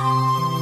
Música